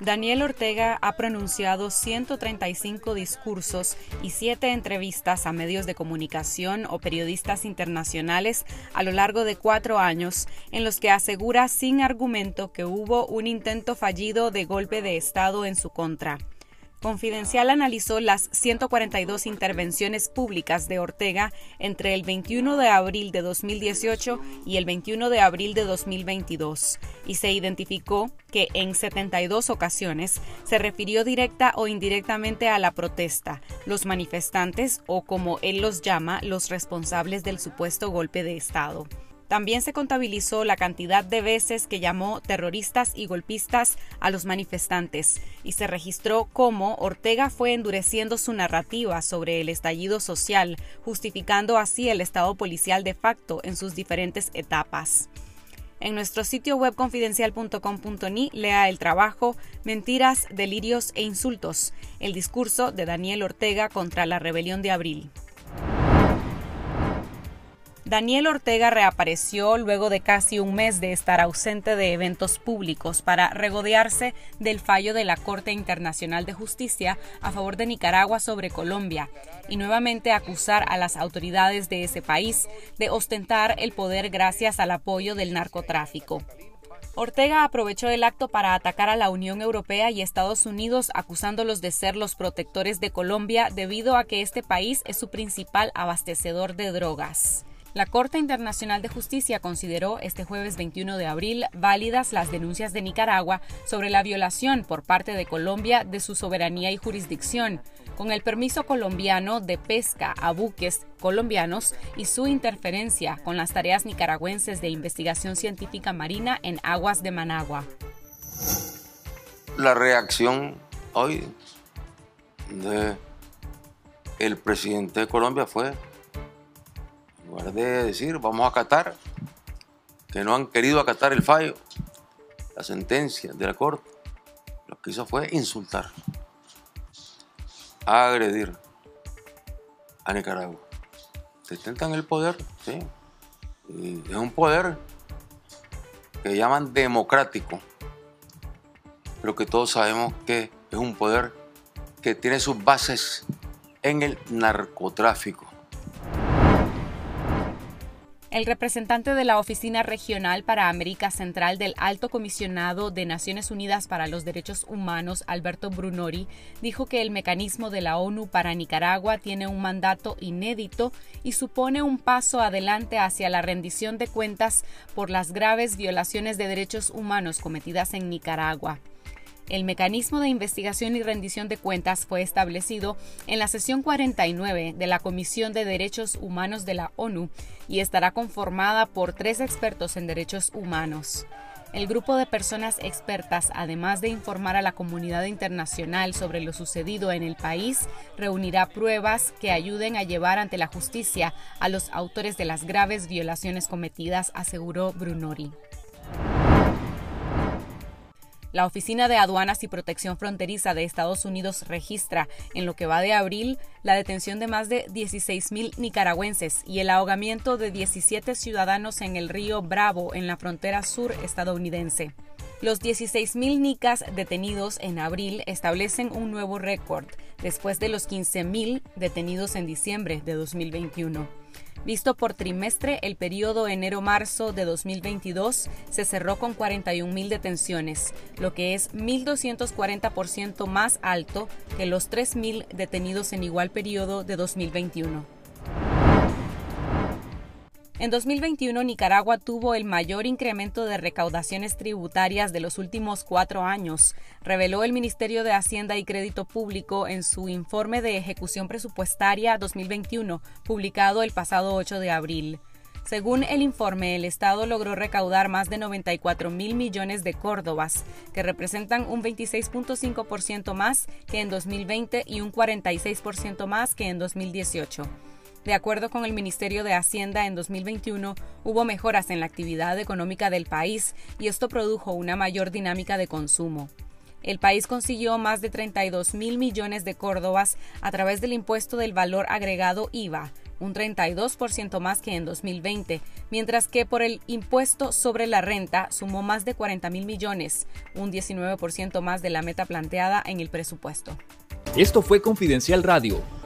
Daniel Ortega ha pronunciado 135 discursos y 7 entrevistas a medios de comunicación o periodistas internacionales a lo largo de cuatro años, en los que asegura sin argumento que hubo un intento fallido de golpe de Estado en su contra. Confidencial analizó las 142 intervenciones públicas de Ortega entre el 21 de abril de 2018 y el 21 de abril de 2022 y se identificó que en 72 ocasiones se refirió directa o indirectamente a la protesta, los manifestantes o como él los llama, los responsables del supuesto golpe de Estado. También se contabilizó la cantidad de veces que llamó terroristas y golpistas a los manifestantes y se registró cómo Ortega fue endureciendo su narrativa sobre el estallido social, justificando así el estado policial de facto en sus diferentes etapas. En nuestro sitio web confidencial.com.ni lea el trabajo Mentiras, Delirios e Insultos, el discurso de Daniel Ortega contra la rebelión de abril. Daniel Ortega reapareció luego de casi un mes de estar ausente de eventos públicos para regodearse del fallo de la Corte Internacional de Justicia a favor de Nicaragua sobre Colombia y nuevamente acusar a las autoridades de ese país de ostentar el poder gracias al apoyo del narcotráfico. Ortega aprovechó el acto para atacar a la Unión Europea y Estados Unidos acusándolos de ser los protectores de Colombia debido a que este país es su principal abastecedor de drogas. La Corte Internacional de Justicia consideró este jueves 21 de abril válidas las denuncias de Nicaragua sobre la violación por parte de Colombia de su soberanía y jurisdicción, con el permiso colombiano de pesca a buques colombianos y su interferencia con las tareas nicaragüenses de investigación científica marina en aguas de Managua. La reacción hoy de el presidente de Colombia fue en lugar de decir vamos a acatar, que no han querido acatar el fallo, la sentencia de la Corte, lo que hizo fue insultar, agredir a Nicaragua. Se intentan el poder. Y es un poder que llaman democrático, pero que todos sabemos que es un poder que tiene sus bases en el narcotráfico. El representante de la Oficina Regional para América Central del Alto Comisionado de Naciones Unidas para los Derechos Humanos, Alberto Brunori, dijo que el mecanismo de la ONU para Nicaragua tiene un mandato inédito y supone un paso adelante hacia la rendición de cuentas por las graves violaciones de derechos humanos cometidas en Nicaragua. El mecanismo de investigación y rendición de cuentas fue establecido en la sesión 49 de la Comisión de Derechos Humanos de la ONU y estará conformada por tres expertos en derechos humanos. El grupo de personas expertas, además de informar a la comunidad internacional sobre lo sucedido en el país, reunirá pruebas que ayuden a llevar ante la justicia a los autores de las graves violaciones cometidas, aseguró Brunori. La Oficina de Aduanas y Protección Fronteriza de Estados Unidos registra, en lo que va de abril, la detención de más de 16.000 nicaragüenses y el ahogamiento de 17 ciudadanos en el río Bravo, en la frontera sur estadounidense. Los 16.000 nicas detenidos en abril establecen un nuevo récord, después de los 15.000 detenidos en diciembre de 2021. Visto por trimestre, el periodo enero-marzo de 2022 se cerró con 41.000 detenciones, lo que es 1.240% más alto que los 3.000 detenidos en igual periodo de 2021. En 2021, Nicaragua tuvo el mayor incremento de recaudaciones tributarias de los últimos cuatro años, reveló el Ministerio de Hacienda y Crédito Público en su informe de ejecución presupuestaria 2021, publicado el pasado 8 de abril. Según el informe, el Estado logró recaudar más de 94 mil millones de córdobas, que representan un 26.5% más que en 2020 y un 46% más que en 2018. De acuerdo con el Ministerio de Hacienda, en 2021 hubo mejoras en la actividad económica del país y esto produjo una mayor dinámica de consumo. el país consiguió más de 32 mil millones de córdobas a través del impuesto del valor agregado IVA, un 32% más que en 2020, mientras que por el impuesto sobre la renta sumó más de 40 mil millones, un 19% más de la meta planteada en el presupuesto. Esto fue Confidencial Radio.